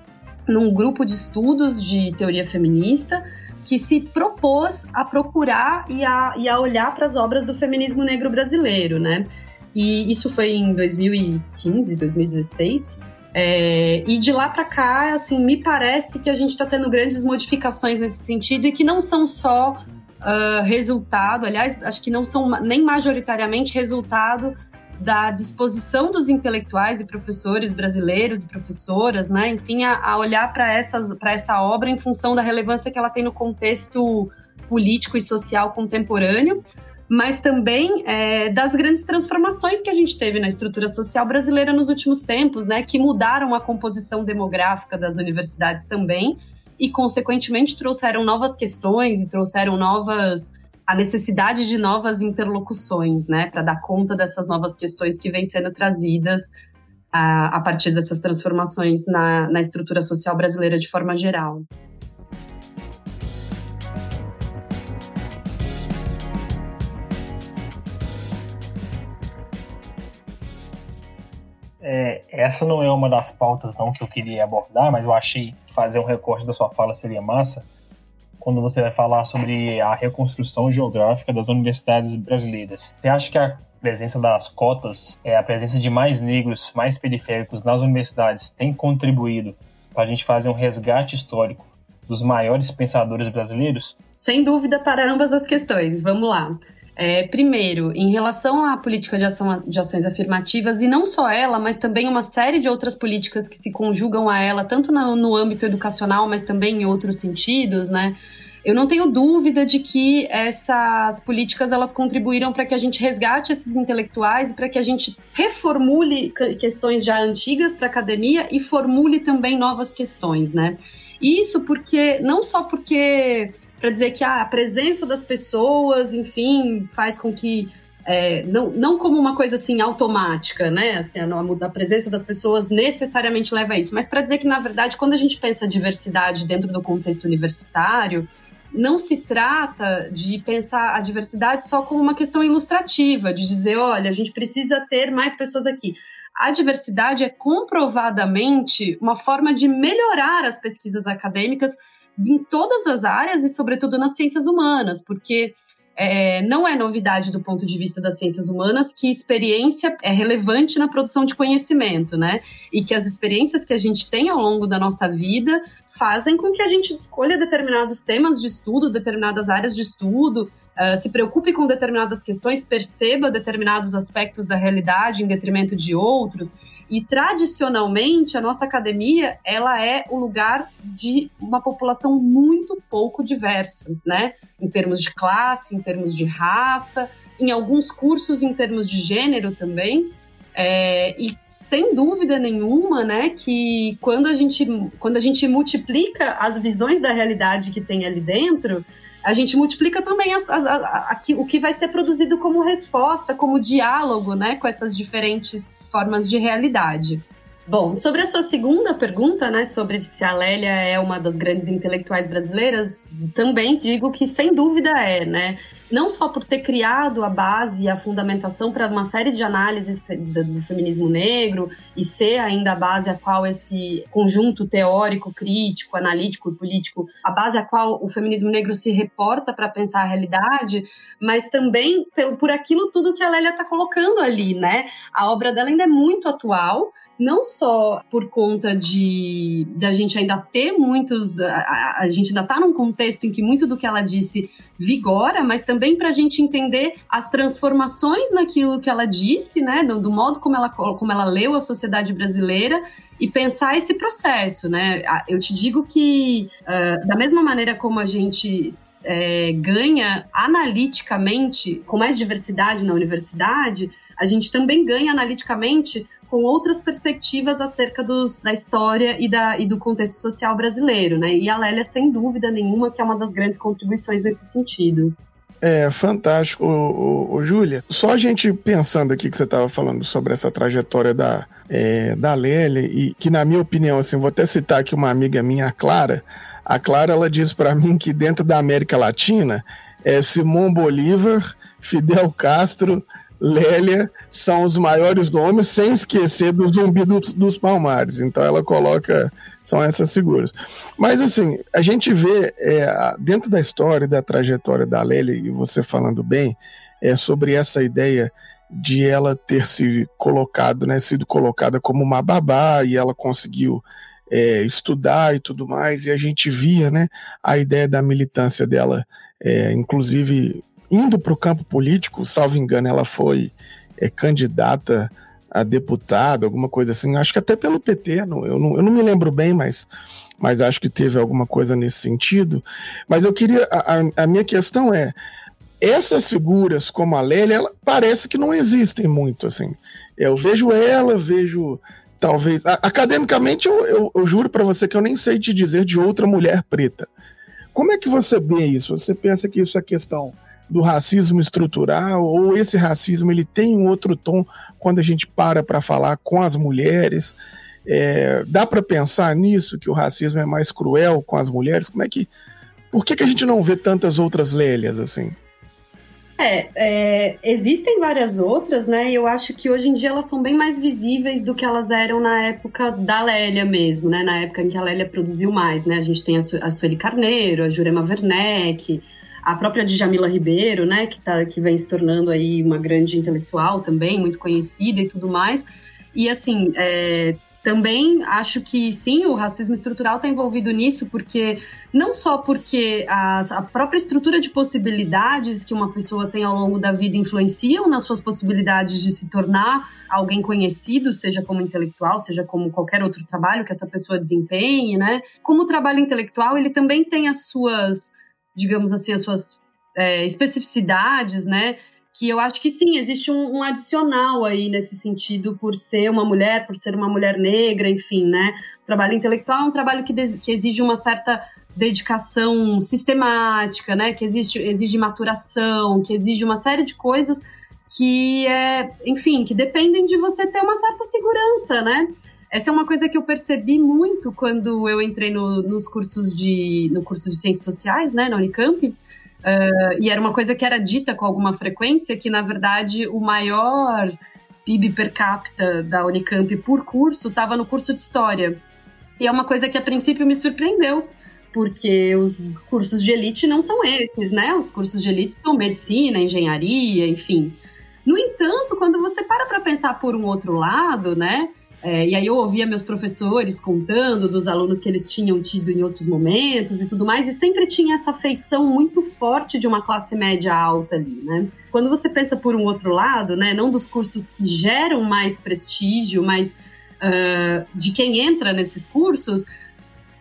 num grupo de estudos de teoria feminista que se propôs a procurar e a, e a olhar para as obras do feminismo negro brasileiro, né? E isso foi em 2015, 2016. É, e de lá para cá, assim, me parece que a gente está tendo grandes modificações nesse sentido e que não são só uh, resultado, aliás, acho que não são nem majoritariamente resultado da disposição dos intelectuais e professores brasileiros e professoras, né, enfim, a, a olhar para essa obra em função da relevância que ela tem no contexto político e social contemporâneo, mas também é, das grandes transformações que a gente teve na estrutura social brasileira nos últimos tempos, né, que mudaram a composição demográfica das universidades também e, consequentemente, trouxeram novas questões e trouxeram novas a necessidade de novas interlocuções, né, para dar conta dessas novas questões que vêm sendo trazidas a, a partir dessas transformações na, na estrutura social brasileira de forma geral.
É, essa não é uma das pautas não que eu queria abordar, mas eu achei que fazer um recorte da sua fala seria massa quando você vai falar sobre a reconstrução geográfica das universidades brasileiras. Você acha que a presença das cotas, é, a presença de mais negros, mais periféricos nas universidades tem contribuído para a gente fazer um resgate histórico dos maiores pensadores brasileiros?
Sem dúvida para ambas as questões. Vamos lá. É, primeiro, em relação à política de, ação, de ações afirmativas, e não só ela, mas também uma série de outras políticas que se conjugam a ela, tanto no, no âmbito educacional, mas também em outros sentidos, né? Eu não tenho dúvida de que essas políticas elas contribuíram para que a gente resgate esses intelectuais e para que a gente reformule questões já antigas para a academia e formule também novas questões, né? Isso porque não só porque para dizer que ah, a presença das pessoas, enfim, faz com que é, não, não como uma coisa assim automática, né? Assim, a, a presença das pessoas necessariamente leva a isso, mas para dizer que, na verdade, quando a gente pensa diversidade dentro do contexto universitário, não se trata de pensar a diversidade só como uma questão ilustrativa, de dizer, olha, a gente precisa ter mais pessoas aqui. A diversidade é comprovadamente uma forma de melhorar as pesquisas acadêmicas em todas as áreas e, sobretudo, nas ciências humanas, porque é, não é novidade do ponto de vista das ciências humanas que experiência é relevante na produção de conhecimento, né? E que as experiências que a gente tem ao longo da nossa vida fazem com que a gente escolha determinados temas de estudo, determinadas áreas de estudo, uh, se preocupe com determinadas questões, perceba determinados aspectos da realidade em detrimento de outros. E tradicionalmente a nossa academia ela é o lugar de uma população muito pouco diversa, né? Em termos de classe, em termos de raça, em alguns cursos em termos de gênero também. É, e sem dúvida nenhuma, né, que quando a gente, quando a gente multiplica as visões da realidade que tem ali dentro, a gente multiplica também as, as, a, a, o que vai ser produzido como resposta, como diálogo, né, com essas diferentes formas de realidade. Bom, sobre a sua segunda pergunta, né, sobre se a Lélia é uma das grandes intelectuais brasileiras, também digo que sem dúvida é, né? Não só por ter criado a base e a fundamentação para uma série de análises do feminismo negro e ser ainda a base a qual esse conjunto teórico, crítico, analítico e político, a base a qual o feminismo negro se reporta para pensar a realidade, mas também por aquilo tudo que a Lélia está colocando ali, né? A obra dela ainda é muito atual não só por conta de, de a gente ainda ter muitos. A, a gente ainda está num contexto em que muito do que ela disse vigora, mas também para a gente entender as transformações naquilo que ela disse, né? Do, do, modo como ela, como ela leu a sociedade brasileira e pensar esse processo, né? Eu te digo que, uh, da mesma maneira como a gente é, ganha analiticamente, com mais diversidade na universidade, a gente também ganha analiticamente com outras perspectivas acerca dos, da história e, da, e do contexto social brasileiro, né? E a Lélia, sem dúvida nenhuma, que é uma das grandes contribuições nesse sentido.
É, fantástico, ô, ô, ô, Júlia. Só a gente pensando aqui que você estava falando sobre essa trajetória da, é, da Lélia, e que, na minha opinião, assim, vou até citar aqui uma amiga minha, a Clara. A Clara, ela diz para mim que dentro da América Latina, é Simão Bolívar, Fidel Castro, Lélia são os maiores nomes, sem esquecer do zumbi dos, dos palmares. Então ela coloca. São essas figuras. Mas assim, a gente vê é, dentro da história, da trajetória da Lélia, e você falando bem, é sobre essa ideia de ela ter se colocado, né, sido colocada como uma babá e ela conseguiu é, estudar e tudo mais, e a gente via né, a ideia da militância dela, é, inclusive indo para o campo político, salvo engano, ela foi é, candidata a deputado, alguma coisa assim, acho que até pelo PT, não, eu, não, eu não me lembro bem, mas, mas acho que teve alguma coisa nesse sentido. Mas eu queria, a, a minha questão é, essas figuras como a Lélia, ela, parece que não existem muito, assim. Eu vejo ela, vejo talvez. Academicamente, eu, eu, eu juro para você que eu nem sei te dizer de outra mulher preta. Como é que você vê isso? Você pensa que isso é questão do racismo estrutural ou esse racismo ele tem um outro tom quando a gente para para falar com as mulheres? É, dá para pensar nisso que o racismo é mais cruel com as mulheres? Como é que por que, que a gente não vê tantas outras Lélias assim?
É, é, existem várias outras, né? E eu acho que hoje em dia elas são bem mais visíveis do que elas eram na época da Lélia mesmo, né? Na época em que a Lélia produziu mais, né? A gente tem a, Su a Sueli Carneiro, a Jurema Werneck, a própria Djamila Ribeiro, né, que, tá, que vem se tornando aí uma grande intelectual também, muito conhecida e tudo mais. E assim, é, também acho que sim, o racismo estrutural está envolvido nisso, porque não só porque as, a própria estrutura de possibilidades que uma pessoa tem ao longo da vida influenciam nas suas possibilidades de se tornar alguém conhecido, seja como intelectual, seja como qualquer outro trabalho que essa pessoa desempenhe, né? Como o trabalho intelectual, ele também tem as suas digamos assim, as suas é, especificidades, né? Que eu acho que sim, existe um, um, adicional aí nesse sentido, por ser uma mulher, por ser uma mulher negra, enfim, né? O trabalho intelectual é um trabalho que, de, que exige uma certa dedicação sistemática, né? Que existe, exige maturação, que exige uma série de coisas que é, enfim, que dependem de você ter uma certa segurança, né? Essa é uma coisa que eu percebi muito quando eu entrei no, nos cursos de no curso de ciências sociais, né, na Unicamp. Uh, e era uma coisa que era dita com alguma frequência que na verdade o maior PIB per capita da Unicamp por curso estava no curso de história. E é uma coisa que a princípio me surpreendeu, porque os cursos de elite não são esses, né? Os cursos de elite são medicina, engenharia, enfim. No entanto, quando você para para pensar por um outro lado, né? É, e aí eu ouvia meus professores contando dos alunos que eles tinham tido em outros momentos e tudo mais, e sempre tinha essa feição muito forte de uma classe média alta ali, né? Quando você pensa por um outro lado, né, não dos cursos que geram mais prestígio, mas uh, de quem entra nesses cursos,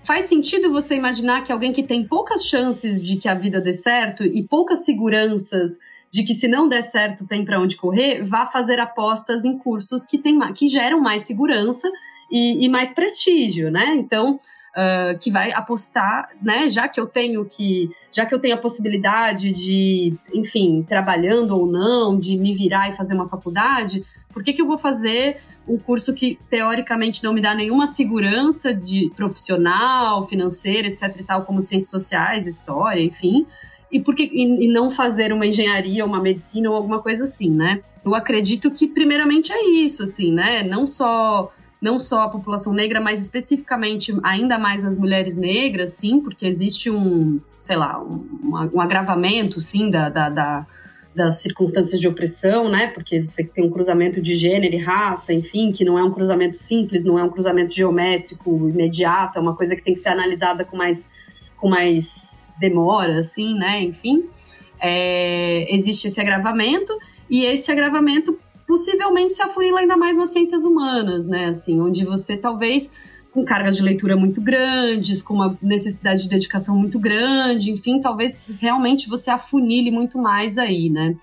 faz sentido você imaginar que alguém que tem poucas chances de que a vida dê certo e poucas seguranças de que se não der certo tem para onde correr, vá fazer apostas em cursos que, tem, que geram mais segurança e, e mais prestígio, né? Então, uh, que vai apostar, né? Já que eu tenho que, já que eu tenho a possibilidade de, enfim, trabalhando ou não, de me virar e fazer uma faculdade, por que, que eu vou fazer um curso que teoricamente não me dá nenhuma segurança de profissional, financeira, etc e tal, como ciências sociais, história, enfim, e por que e, e não fazer uma engenharia, uma medicina ou alguma coisa assim, né? Eu acredito que primeiramente é isso, assim, né? Não só não só a população negra, mas especificamente ainda mais as mulheres negras, sim, porque existe um, sei lá, um, um agravamento, sim, da, da, da das circunstâncias de opressão, né? Porque você tem um cruzamento de gênero e raça, enfim, que não é um cruzamento simples, não é um cruzamento geométrico imediato, é uma coisa que tem que ser analisada com mais, com mais demora, assim, né? Enfim, é, existe esse agravamento e esse agravamento possivelmente se afunila ainda mais nas ciências humanas, né? Assim, onde você talvez com cargas de leitura muito grandes, com uma necessidade de dedicação muito grande, enfim, talvez realmente você afunile muito mais aí, né?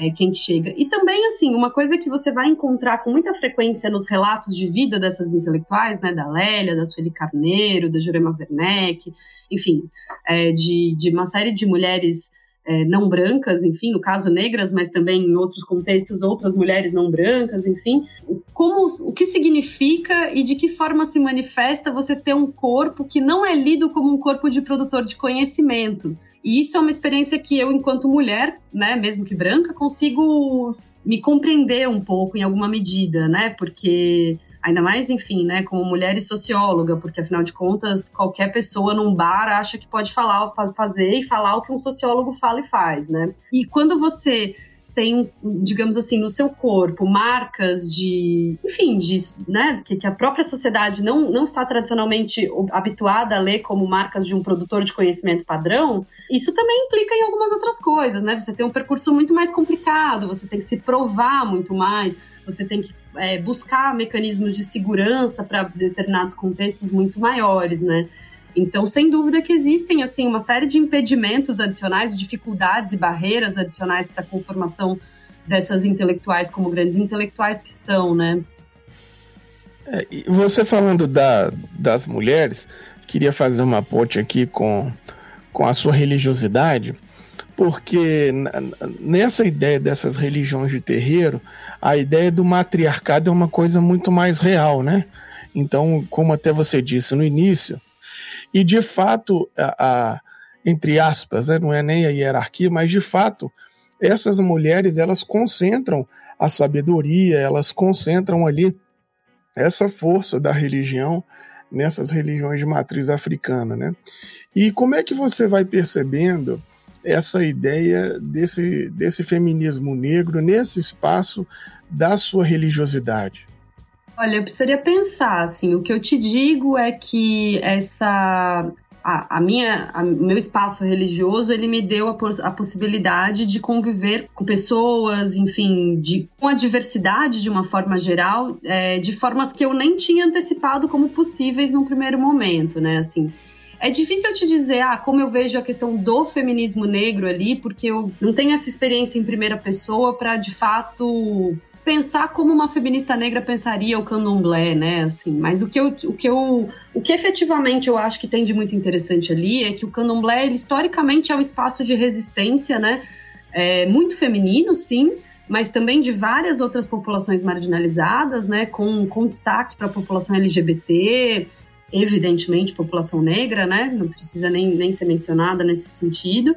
É, quem chega. E também, assim, uma coisa que você vai encontrar com muita frequência nos relatos de vida dessas intelectuais, né, da Lélia, da Sueli Carneiro, da Jurema Werneck, enfim, é, de, de uma série de mulheres é, não brancas, enfim, no caso negras, mas também em outros contextos outras mulheres não brancas, enfim, como o que significa e de que forma se manifesta você ter um corpo que não é lido como um corpo de produtor de conhecimento. E isso é uma experiência que eu, enquanto mulher, né, mesmo que branca, consigo me compreender um pouco em alguma medida, né? Porque Ainda mais, enfim, né, como mulher e socióloga, porque afinal de contas, qualquer pessoa num bar acha que pode falar, fazer e falar o que um sociólogo fala e faz, né? E quando você tem, digamos assim, no seu corpo marcas de, enfim, de, né, que, que, a própria sociedade não, não está tradicionalmente habituada a ler como marcas de um produtor de conhecimento padrão, isso também implica em algumas outras coisas, né? Você tem um percurso muito mais complicado, você tem que se provar muito mais, você tem que é, buscar mecanismos de segurança para determinados contextos muito maiores, né? Então, sem dúvida que existem assim uma série de impedimentos adicionais, dificuldades e barreiras adicionais para a conformação dessas intelectuais como grandes intelectuais que são, né?
É, você falando da, das mulheres, queria fazer uma ponte aqui com, com a sua religiosidade, porque nessa ideia dessas religiões de terreiro, a ideia do matriarcado é uma coisa muito mais real, né? Então, como até você disse no início, e de fato, a, a, entre aspas, né, não é nem a hierarquia, mas de fato, essas mulheres elas concentram a sabedoria, elas concentram ali essa força da religião nessas religiões de matriz africana, né? E como é que você vai percebendo essa ideia desse, desse feminismo negro nesse espaço da sua religiosidade?
Olha, eu precisaria pensar, assim, o que eu te digo é que essa a, a minha, o meu espaço religioso, ele me deu a, a, possibilidade de conviver com pessoas, enfim, de, com a diversidade de uma forma geral, é, de formas que eu nem tinha antecipado como possíveis num primeiro momento, né, assim. É difícil eu te dizer, ah, como eu vejo a questão do feminismo negro ali, porque eu não tenho essa experiência em primeira pessoa para de fato pensar como uma feminista negra pensaria o candomblé, né? Assim, mas o que eu, o que eu, o que efetivamente eu acho que tem de muito interessante ali é que o candomblé, ele, historicamente, é um espaço de resistência, né? É, muito feminino, sim, mas também de várias outras populações marginalizadas, né? Com, com destaque para a população LGBT, evidentemente população negra, né? Não precisa nem, nem ser mencionada nesse sentido.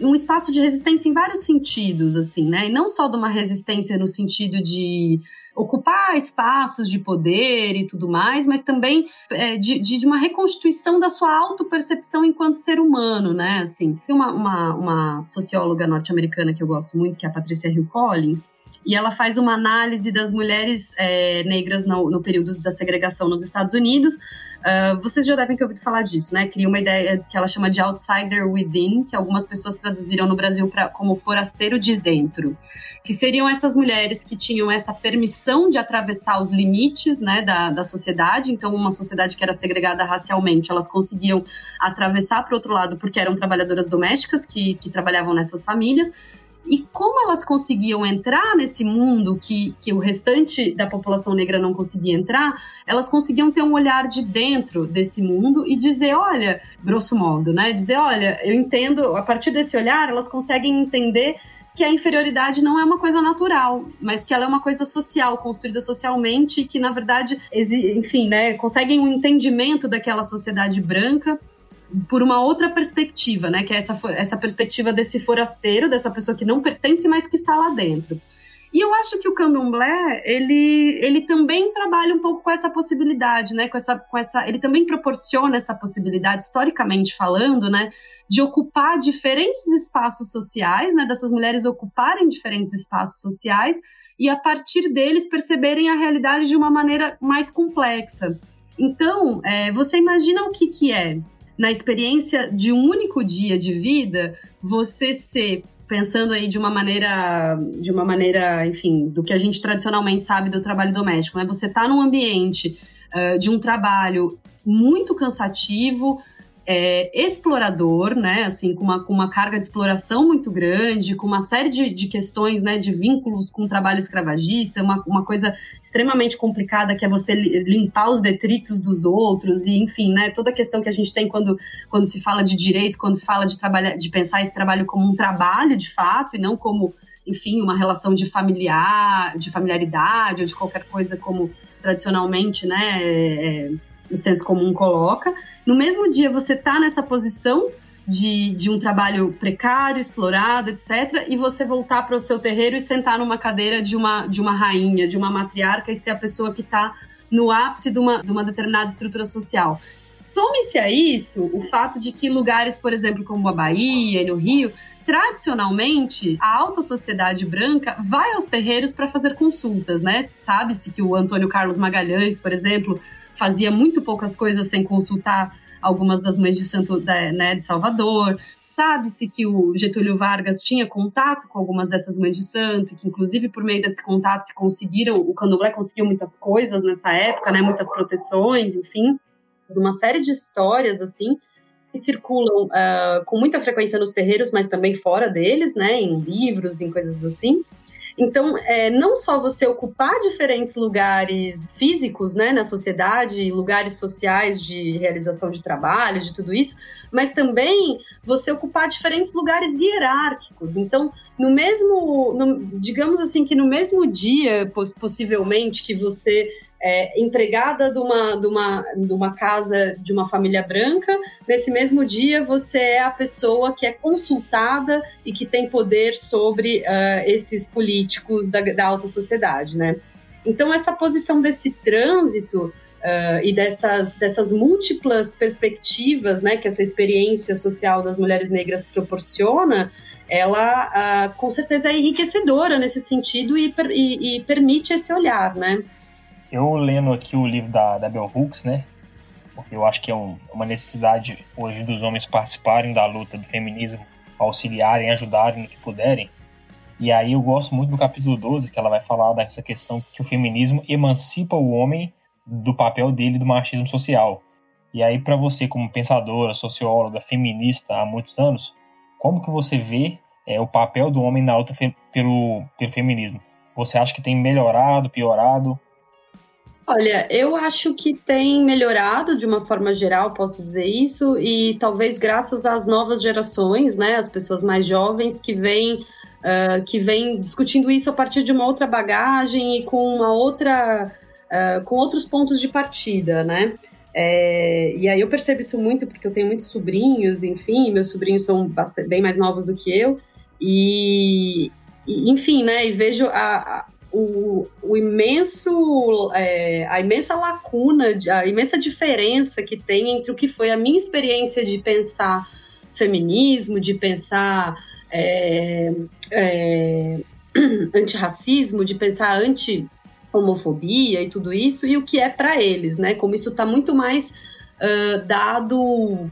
Um espaço de resistência em vários sentidos, assim, né? E não só de uma resistência no sentido de ocupar espaços de poder e tudo mais, mas também é, de, de, uma reconstituição da sua autopercepção enquanto ser humano, né? Assim, tem uma, uma, uma socióloga norte-americana que eu gosto muito, que é a Patricia Hill Collins, e ela faz uma análise das mulheres é, negras no, no, período da segregação nos Estados Unidos. Uh, vocês já devem ter ouvido falar disso, né? Cria uma ideia que ela chama de outsider within, que algumas pessoas traduziram no Brasil pra, como forasteiro de dentro, que seriam essas mulheres que tinham essa permissão de atravessar os limites, né, da, da sociedade. Então, uma sociedade que era segregada racialmente, elas conseguiam atravessar para o outro lado porque eram trabalhadoras domésticas que, que trabalhavam nessas famílias E como elas conseguiam entrar nesse mundo que, que o restante da população negra não conseguia entrar, elas conseguiam ter um olhar de dentro desse mundo e dizer, olha, grosso modo, né? Dizer, olha, eu entendo, a partir desse olhar, elas conseguem entender que a inferioridade não é uma coisa natural, mas que ela é uma coisa social, construída socialmente, que na verdade, enfim, né, conseguem um entendimento daquela sociedade branca por uma outra perspectiva, né, que é essa, essa perspectiva desse forasteiro, dessa pessoa que não pertence, mas que está lá dentro. E eu acho que o candomblé, ele, ele também trabalha um pouco com essa possibilidade, né, com essa, com essa, ele também proporciona essa possibilidade, historicamente falando, né, de ocupar diferentes espaços sociais, né, dessas mulheres ocuparem diferentes espaços sociais e a partir deles perceberem a realidade de uma maneira mais complexa. Então, é, você imagina o que, que é, na experiência de um único dia de vida, você ser pensando aí de uma maneira, de uma maneira, enfim, do que a gente tradicionalmente sabe do trabalho doméstico, né? Você está num ambiente uh, de um trabalho muito cansativo, é, explorador, né, assim, com uma, com uma carga de exploração muito grande, com uma série de, de questões, né, de vínculos com o trabalho escravagista, uma, uma coisa extremamente complicada que é você limpar os detritos dos outros e, enfim, né, toda a questão que a gente tem quando, quando se fala de direitos, quando se fala de trabalhar, de pensar esse trabalho como um trabalho de fato e não como, enfim, uma relação de familiar, de familiaridade ou de qualquer coisa como tradicionalmente, né, é, o senso comum coloca. No mesmo dia você tá nessa posição de, de um trabalho precário, explorado, etc., e você voltar para o seu terreiro e sentar numa cadeira de uma, de uma rainha, de uma matriarca e ser a pessoa que está no ápice de uma, de uma determinada estrutura social. Some-se a isso o fato de que lugares, por exemplo, como a Bahia e no Rio, tradicionalmente, a alta sociedade branca vai aos terreiros para fazer consultas, né? Sabe-se que o Antônio Carlos Magalhães, por exemplo, fazia muito poucas coisas sem consultar algumas das mães de santo da, né, de Salvador. Sabe-se que o Getúlio Vargas tinha contato com algumas dessas mães de santo, que inclusive por meio desse contato se conseguiram, o candomblé conseguiu muitas coisas nessa época, né, muitas proteções, enfim, uma série de histórias assim que circulam uh, com muita frequência nos terreiros, mas também fora deles, né, em livros, em coisas assim. Então, é, não só você ocupar diferentes lugares físicos né, na sociedade, lugares sociais de realização de trabalho, de tudo isso, mas também você ocupar diferentes lugares hierárquicos. Então, no mesmo, no, digamos assim, que no mesmo dia, possivelmente, que você é, empregada de uma, de, uma, de uma casa de uma família branca, nesse mesmo dia você é a pessoa que é consultada e que tem poder sobre uh, esses políticos da, da alta sociedade, né? Então, essa posição desse trânsito uh, e dessas, dessas múltiplas perspectivas né, que essa experiência social das mulheres negras proporciona, ela uh, com certeza é enriquecedora nesse sentido e, e, e permite esse olhar, né?
Eu lendo aqui o livro da, da Bell Hooks, né? Porque eu acho que é um, uma necessidade hoje dos homens participarem da luta do feminismo, auxiliarem, ajudarem no que puderem. E aí eu gosto muito do capítulo 12, que ela vai falar dessa questão que o feminismo emancipa o homem do papel dele do machismo social. E aí para você como pensadora, socióloga, feminista há muitos anos, como que você vê é, o papel do homem na luta pelo, pelo feminismo? Você acha que tem melhorado, piorado?
Olha, eu acho que tem melhorado de uma forma geral, posso dizer isso, e talvez graças às novas gerações, né, as pessoas mais jovens que vêm uh, que vêm discutindo isso a partir de uma outra bagagem e com uma outra uh, com outros pontos de partida, né? É, e aí eu percebo isso muito porque eu tenho muitos sobrinhos, enfim, meus sobrinhos são bastante, bem mais novos do que eu, e, enfim, né? E vejo a, o, o imenso, é, a imensa lacuna, a imensa diferença que tem entre o que foi a minha experiência de pensar feminismo, de pensar é, é, <clears throat> antirracismo, de pensar anti-homofobia e tudo isso, e o que é para eles, né? Como isso está muito mais uh, dado,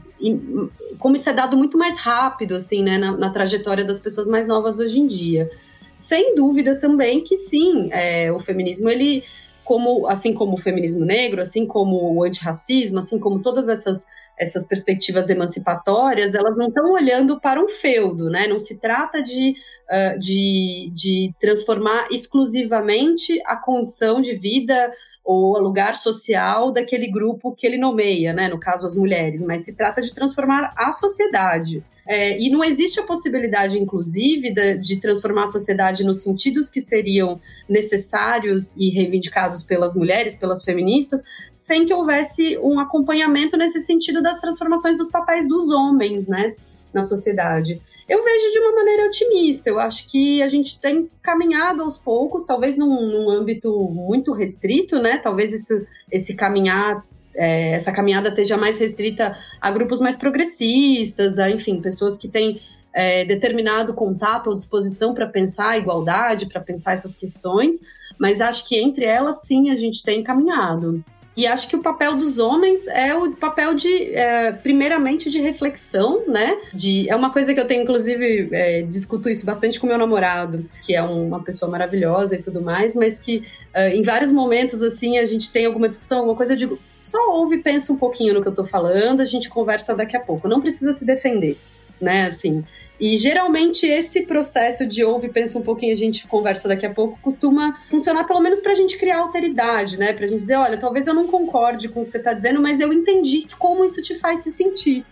como isso é dado muito mais rápido, assim, né, na, na trajetória das pessoas mais novas hoje em dia sem dúvida também que sim, é, o feminismo ele como assim como o feminismo negro, assim como o antirracismo, assim como todas essas essas perspectivas emancipatórias, elas não estão olhando para um feudo, né? Não se trata de, uh, de, de transformar exclusivamente a condição de vida ou o lugar social daquele grupo que ele nomeia, né? No caso, as mulheres, mas se trata de transformar a sociedade. É, e não existe a possibilidade, inclusive, de, de, transformar a sociedade nos sentidos que seriam necessários e reivindicados pelas mulheres, pelas feministas, sem que houvesse um acompanhamento nesse sentido das transformações dos papéis dos homens, né, na sociedade. Eu vejo de uma maneira otimista. Eu acho que a gente tem caminhado aos poucos, talvez num, num âmbito muito restrito, né? Talvez isso, esse caminhar é, essa caminhada esteja mais restrita a grupos mais progressistas, a, enfim, pessoas que têm é, determinado contato ou disposição para pensar a igualdade, para pensar essas questões, mas acho que entre elas, sim, a gente tem caminhado. E acho que o papel dos homens é o papel de, é, primeiramente, de reflexão, né? De, é uma coisa que eu tenho, inclusive, é, discuto isso bastante com meu namorado, que é um, uma pessoa maravilhosa e tudo mais, mas que é, em vários momentos, assim, a gente tem alguma discussão, alguma coisa, eu digo, só ouve pensa um pouquinho no que eu tô falando, a gente conversa daqui a pouco. Não precisa se defender, né? Assim, e geralmente esse processo de ouve, pensa um pouquinho, a gente conversa daqui a pouco, costuma funcionar pelo menos pra gente criar alteridade, né? Pra gente dizer, olha, talvez eu não concorde com o que você tá dizendo, mas eu entendi como isso te faz se sentir.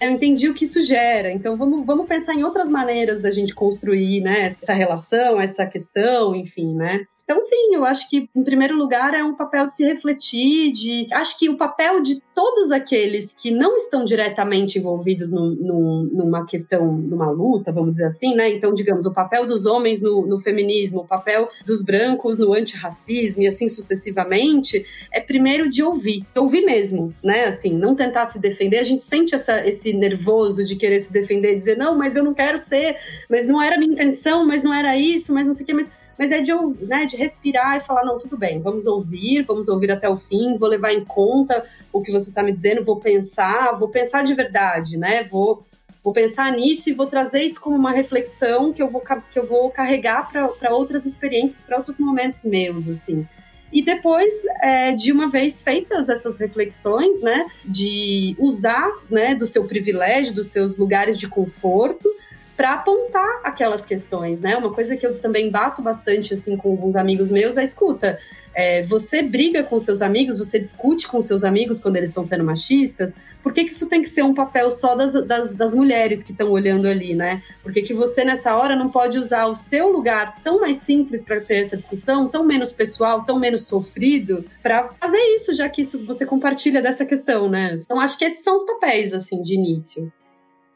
Eu entendi o que isso gera, então vamos, vamos pensar em outras maneiras da gente construir, né, essa relação, essa questão, enfim, né? Então, sim, eu acho que, em primeiro lugar, é um papel de se refletir, de. Acho que o papel de todos aqueles que não estão diretamente envolvidos num, num, numa questão, numa luta, vamos dizer assim, né? Então, digamos, o papel dos homens no, no feminismo, o papel dos brancos no antirracismo e assim sucessivamente, é primeiro de ouvir, ouvir mesmo, né? Assim, não tentar se defender. A gente sente essa, esse nervoso de querer se defender, dizer, não, mas eu não quero ser, mas não era minha intenção, mas não era isso, mas não sei o que, mas mas é de, né, de respirar e falar, não, tudo bem, vamos ouvir, vamos ouvir até o fim, vou levar em conta o que você está me dizendo, vou pensar, vou pensar de verdade, né? Vou, vou pensar nisso e vou trazer isso como uma reflexão que eu vou, que eu vou carregar para outras experiências, para outros momentos meus, assim. E depois, é, de uma vez feitas essas reflexões, né, de usar, né, do seu privilégio, dos seus lugares de conforto, para apontar aquelas questões, né? Uma coisa que eu também bato bastante assim com alguns amigos meus é escuta. É, você briga com seus amigos, você discute com seus amigos quando eles estão sendo machistas, por que, que isso tem que ser um papel só das, das, das mulheres que estão olhando ali, né? Por que, que você, nessa hora, não pode usar o seu lugar tão mais simples para ter essa discussão, tão menos pessoal, tão menos sofrido, para fazer isso, já que isso, você compartilha dessa questão, né? Então, acho que esses são os papéis, assim, de início.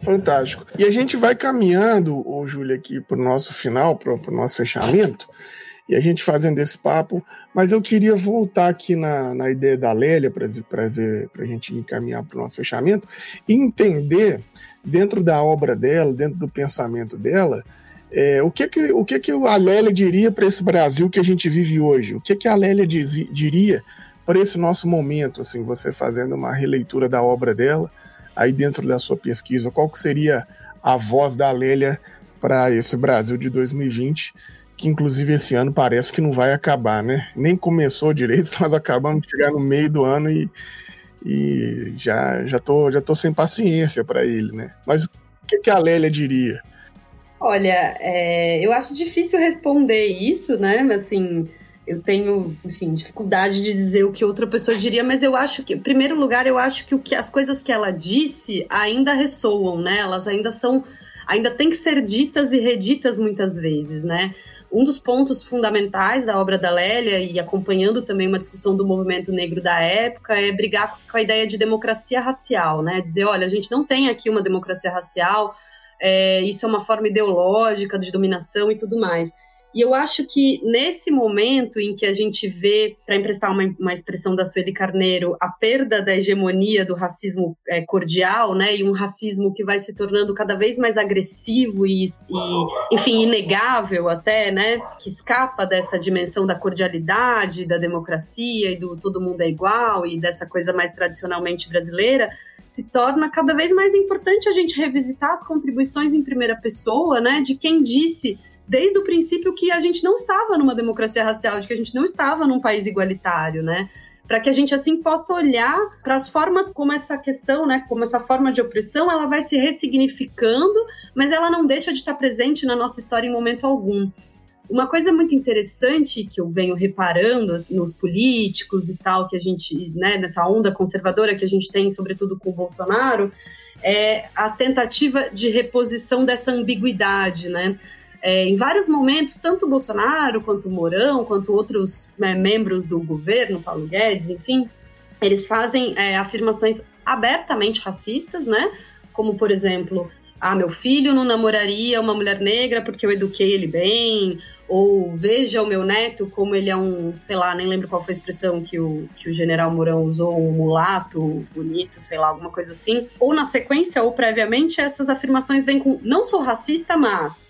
Fantástico. E a gente vai caminhando, ô Júlia, aqui para o nosso final, para o nosso fechamento, e a gente fazendo esse papo, mas eu queria voltar aqui na, na ideia da Lélia para a gente encaminhar para o nosso fechamento e entender, dentro da obra dela, dentro do pensamento dela, é, o que que, o que que a Lélia diria para esse Brasil que a gente vive hoje? O que que a Lélia diz, diria para esse nosso momento, assim, você fazendo uma releitura da obra dela, aí dentro da sua pesquisa, qual que seria a voz da Lélia para esse Brasil de 2020, que inclusive esse ano parece que não vai acabar, né? Nem começou direito, <laughs> nós acabamos de chegar no meio do ano e, e já, já, tô, já tô sem paciência para ele, né? Mas o que, que a Lélia diria?
Olha, é, eu acho difícil responder isso, né? Assim, eu tenho, enfim, dificuldade de dizer o que outra pessoa diria, mas eu acho que, em primeiro lugar, eu acho que, o que as coisas que ela disse ainda ressoam, né? Elas ainda são, ainda têm que ser ditas e reditas muitas vezes, né? Um dos pontos fundamentais da obra da Lélia, e acompanhando também uma discussão do movimento negro da época, é brigar com a ideia de democracia racial, né? Dizer, olha, a gente não tem aqui uma democracia racial, é, isso é uma forma ideológica de dominação e tudo mais. E eu acho que nesse momento em que a gente vê, para emprestar uma, uma, expressão da Sueli Carneiro, a perda da hegemonia do racismo é, cordial, né, e um racismo que vai se tornando cada vez mais agressivo e, e, enfim, inegável até, né, que escapa dessa dimensão da cordialidade, da democracia e do todo mundo é igual e dessa coisa mais tradicionalmente brasileira, se torna cada vez mais importante a gente revisitar as contribuições em primeira pessoa, né, de quem disse desde o princípio que a gente não estava numa democracia racial, de que a gente não estava num país igualitário, né? para que a gente assim possa olhar para as formas como essa questão, né, como essa forma de opressão, ela vai se ressignificando, mas ela não deixa de estar presente na nossa história em momento algum. Uma coisa muito interessante que eu venho reparando nos políticos e tal, que a gente, né, nessa onda conservadora que a gente tem, sobretudo com o Bolsonaro, é a tentativa de reposição dessa ambiguidade, né? É, em vários momentos, tanto o Bolsonaro quanto o Mourão, quanto outros né, membros do governo, Paulo Guedes, enfim, eles fazem é, afirmações abertamente racistas, né? Como, por exemplo, ah, meu filho não namoraria uma mulher negra porque eu eduquei ele bem, ou veja o meu neto como ele é um, sei lá, nem lembro qual foi a expressão que o, que o general Mourão usou, um mulato bonito, sei lá, alguma coisa assim. Ou na sequência, ou previamente, essas afirmações vêm com não sou racista, mas.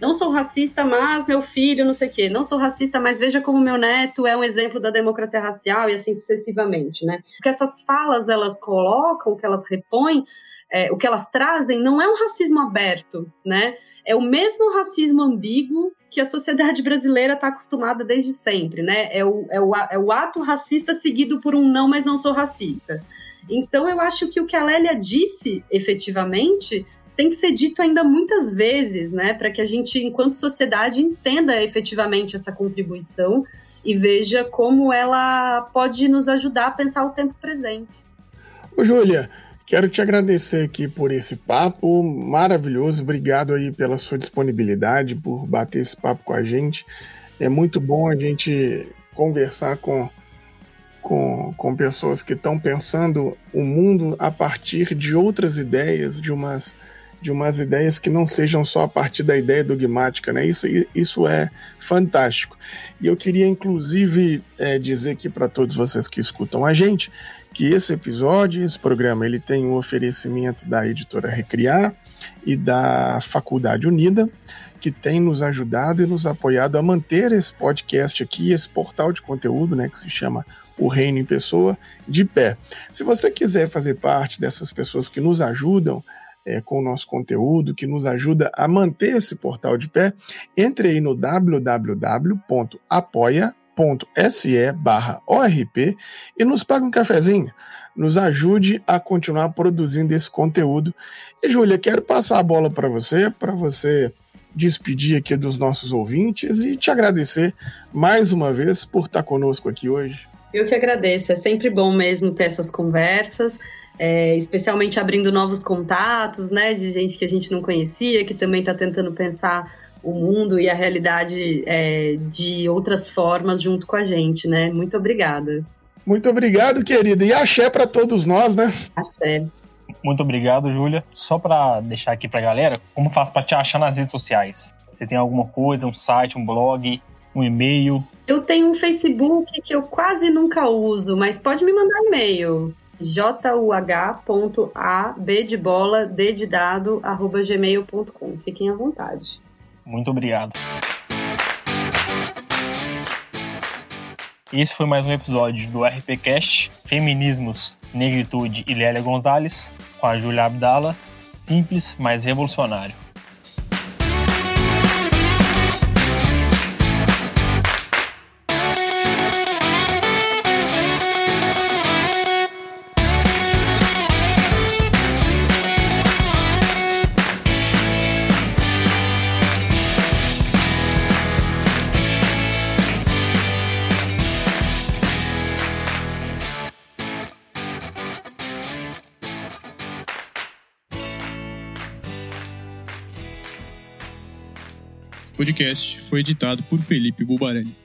Não sou racista, mas meu filho, não sei o quê. Não sou racista, mas veja como meu neto é um exemplo da democracia racial e assim sucessivamente, né? O que essas falas elas colocam, o que elas repõem, é, o que elas trazem não é um racismo aberto, né? É o mesmo racismo ambíguo que a sociedade brasileira está acostumada desde sempre, né? É o, é, o, é o ato racista seguido por um não, mas não sou racista. Então eu acho que o que a Lélia disse efetivamente tem que ser dito ainda muitas vezes, né? Para que a gente, enquanto sociedade, entenda efetivamente essa contribuição e veja como ela pode nos ajudar a pensar o tempo presente.
Ô, Júlia, Quero te agradecer aqui por esse papo maravilhoso. Obrigado aí pela sua disponibilidade, por bater esse papo com a gente. É muito bom a gente conversar com, com, com pessoas que estão pensando o mundo a partir de outras ideias, de umas, de umas ideias que não sejam só a partir da ideia dogmática. Né? Isso, isso é fantástico. E eu queria, inclusive, é, dizer aqui para todos vocês que escutam a gente que esse episódio, esse programa, ele tem um oferecimento da editora Recriar e da Faculdade Unida, que tem nos ajudado e nos apoiado a manter esse podcast aqui, esse portal de conteúdo, né, que se chama O Reino em Pessoa, de pé. Se você quiser fazer parte dessas pessoas que nos ajudam é, com o nosso conteúdo, que nos ajuda a manter esse portal de pé, entre aí no www.apoia.com apoia.se barra ORP e nos pague um cafezinho. Nos ajude a continuar produzindo esse conteúdo. E, Júlia, quero passar a bola para você, para você despedir aqui dos nossos ouvintes e te agradecer mais uma vez por estar conosco aqui hoje.
Eu que agradeço, é sempre bom mesmo ter essas conversas, é, especialmente abrindo novos contatos, né, de gente que a gente não conhecia, que também está tentando pensar o mundo e a realidade é, de outras formas junto com a gente, né? Muito obrigada.
Muito obrigado, querida. E axé para todos nós, né?
Axé.
Muito obrigado, Júlia. Só para deixar aqui para a galera, como faz para te achar nas redes sociais? Você tem alguma coisa, um site, um blog, um e-mail?
Eu tenho um Facebook que eu quase nunca uso, mas pode me mandar e-mail juh.ab de bola, d de dado, arroba gmail.com. Fiquem à vontade.
Muito obrigado. Esse foi mais um episódio do RPCast Feminismos, Negritude e Lélia Gonzalez, com a Júlia Abdala, simples, mas revolucionário.
Podcast foi editado por Felipe Bulbarani.